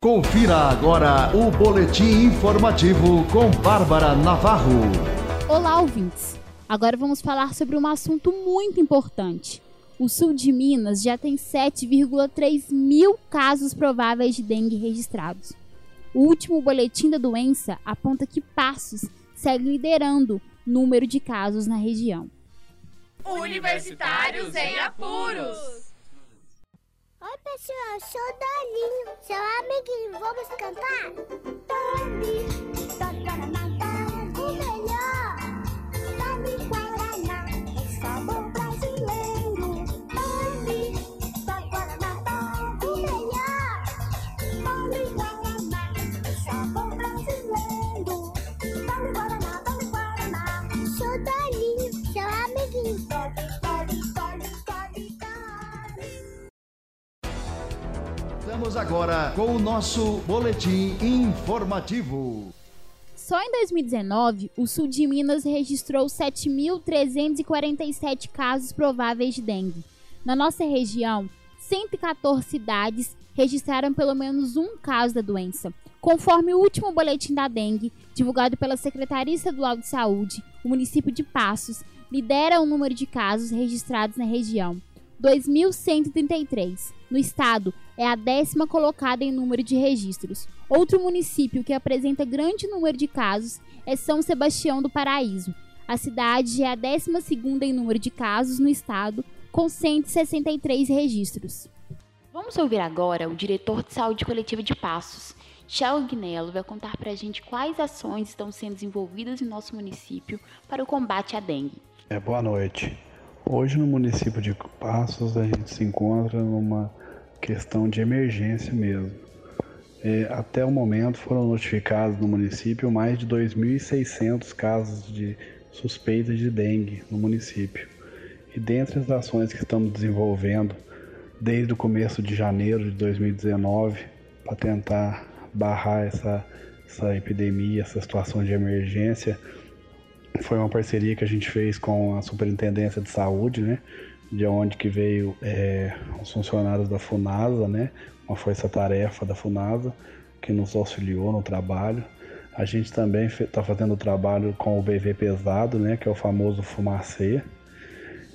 Confira agora o boletim informativo com Bárbara Navarro. Olá, ouvintes. Agora vamos falar sobre um assunto muito importante. O sul de Minas já tem 7,3 mil casos prováveis de dengue registrados. O último boletim da doença aponta que Passos segue liderando número de casos na região. Universitários em apuros! Eu sou o Dolinho, seu amiguinho. Vamos cantar? Doli, Estamos agora com o nosso boletim informativo. Só em 2019, o sul de Minas registrou 7.347 casos prováveis de dengue. Na nossa região, 114 cidades registraram pelo menos um caso da doença. Conforme o último boletim da dengue, divulgado pela Secretaria Estadual de Saúde, o município de Passos lidera o número de casos registrados na região. 2.133. No estado, é a décima colocada em número de registros. Outro município que apresenta grande número de casos é São Sebastião do Paraíso. A cidade é a décima segunda em número de casos no estado, com 163 registros. Vamos ouvir agora o diretor de saúde coletiva de Passos. Thiago Guinello vai contar para a gente quais ações estão sendo desenvolvidas em nosso município para o combate à dengue. É, boa noite. Hoje no município de Passos a gente se encontra numa questão de emergência mesmo. É, até o momento foram notificados no município mais de 2.600 casos de suspeita de dengue no município. E dentre as ações que estamos desenvolvendo desde o começo de janeiro de 2019 para tentar barrar essa, essa epidemia, essa situação de emergência, foi uma parceria que a gente fez com a Superintendência de Saúde, né? De onde que veio é, os funcionários da FUNASA, né? Uma força-tarefa da FUNASA que nos auxiliou no trabalho. A gente também está fazendo trabalho com o BV pesado, né? Que é o famoso fumacê.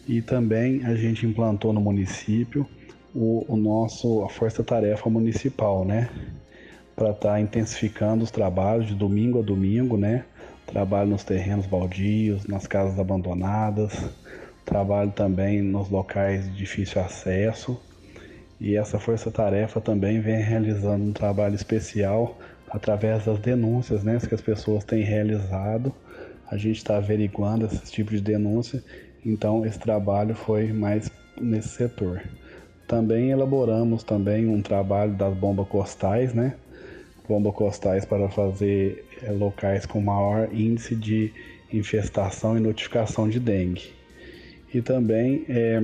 E também a gente implantou no município o, o nosso a força-tarefa municipal, né? Para estar tá intensificando os trabalhos de domingo a domingo, né? Trabalho nos terrenos baldios, nas casas abandonadas, trabalho também nos locais de difícil acesso. E essa força-tarefa também vem realizando um trabalho especial através das denúncias né, que as pessoas têm realizado. A gente está averiguando esse tipo de denúncia, então esse trabalho foi mais nesse setor. Também elaboramos também um trabalho das bombas costais, né? Bombas costais para fazer é, locais com maior índice de infestação e notificação de dengue. E também é,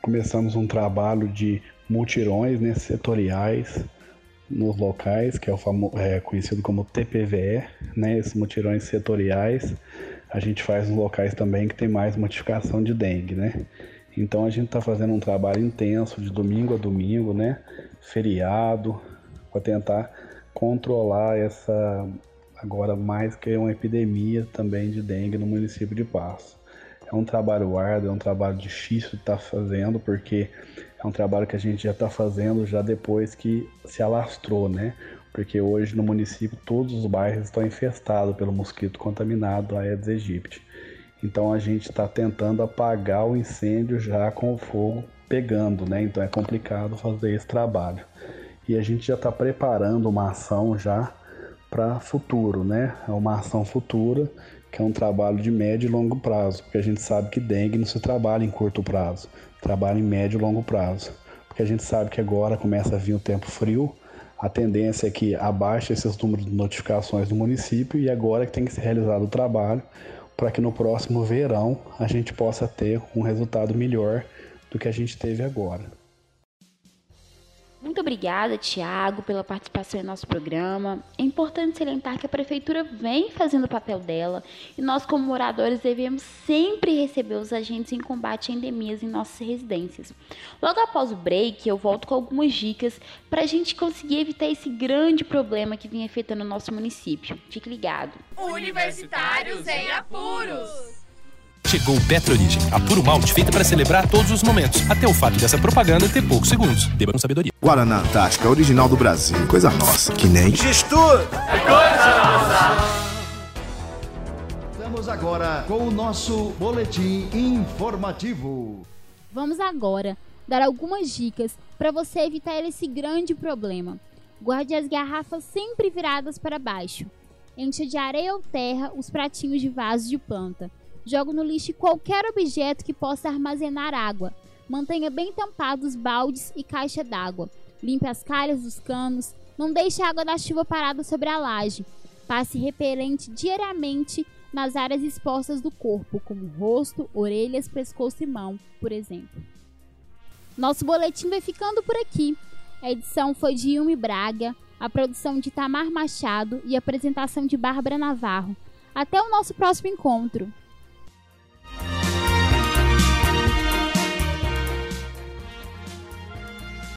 começamos um trabalho de mutirões né, setoriais nos locais, que é, o é conhecido como TPVE, né, esses mutirões setoriais. A gente faz nos locais também que tem mais notificação de dengue, né? Então a gente está fazendo um trabalho intenso de domingo a domingo, né? Feriado, para tentar controlar essa agora mais que uma epidemia também de dengue no município de Passo. É um trabalho árduo, é um trabalho difícil de estar tá fazendo, porque é um trabalho que a gente já está fazendo já depois que se alastrou, né? Porque hoje no município todos os bairros estão infestados pelo mosquito contaminado Aedes aegypti. Então a gente está tentando apagar o incêndio já com o fogo pegando, né? Então é complicado fazer esse trabalho. E a gente já está preparando uma ação já para futuro, né? É uma ação futura, que é um trabalho de médio e longo prazo, porque a gente sabe que dengue não se trabalha em curto prazo, trabalha em médio e longo prazo. Porque a gente sabe que agora começa a vir o tempo frio, a tendência é que abaixe esses números de notificações do município e agora é que tem que ser realizado o trabalho para que no próximo verão a gente possa ter um resultado melhor do que a gente teve agora. Muito obrigada, Tiago, pela participação em nosso programa. É importante salientar que a prefeitura vem fazendo o papel dela e nós, como moradores, devemos sempre receber os agentes em combate a endemias em nossas residências. Logo após o break, eu volto com algumas dicas para a gente conseguir evitar esse grande problema que vem afetando o nosso município. Fique ligado. Universitários em apuros. Chegou o Petrorigem, a puro malte feita para celebrar todos os momentos, até o fato dessa propaganda ter poucos segundos. Beba com sabedoria. Guaraná Antártica, original do Brasil. Coisa nossa, que nem... Estamos agora com o nosso boletim informativo. Vamos agora dar algumas dicas para você evitar esse grande problema. Guarde as garrafas sempre viradas para baixo. Encha de areia ou terra os pratinhos de vaso de planta. Jogue no lixo qualquer objeto que possa armazenar água. Mantenha bem tampados baldes e caixa d'água. Limpe as calhas dos canos. Não deixe a água da chuva parada sobre a laje. Passe repelente diariamente nas áreas expostas do corpo, como rosto, orelhas, pescoço e mão, por exemplo. Nosso boletim vai ficando por aqui. A edição foi de Yumi Braga, a produção de Tamar Machado e a apresentação de Bárbara Navarro. Até o nosso próximo encontro!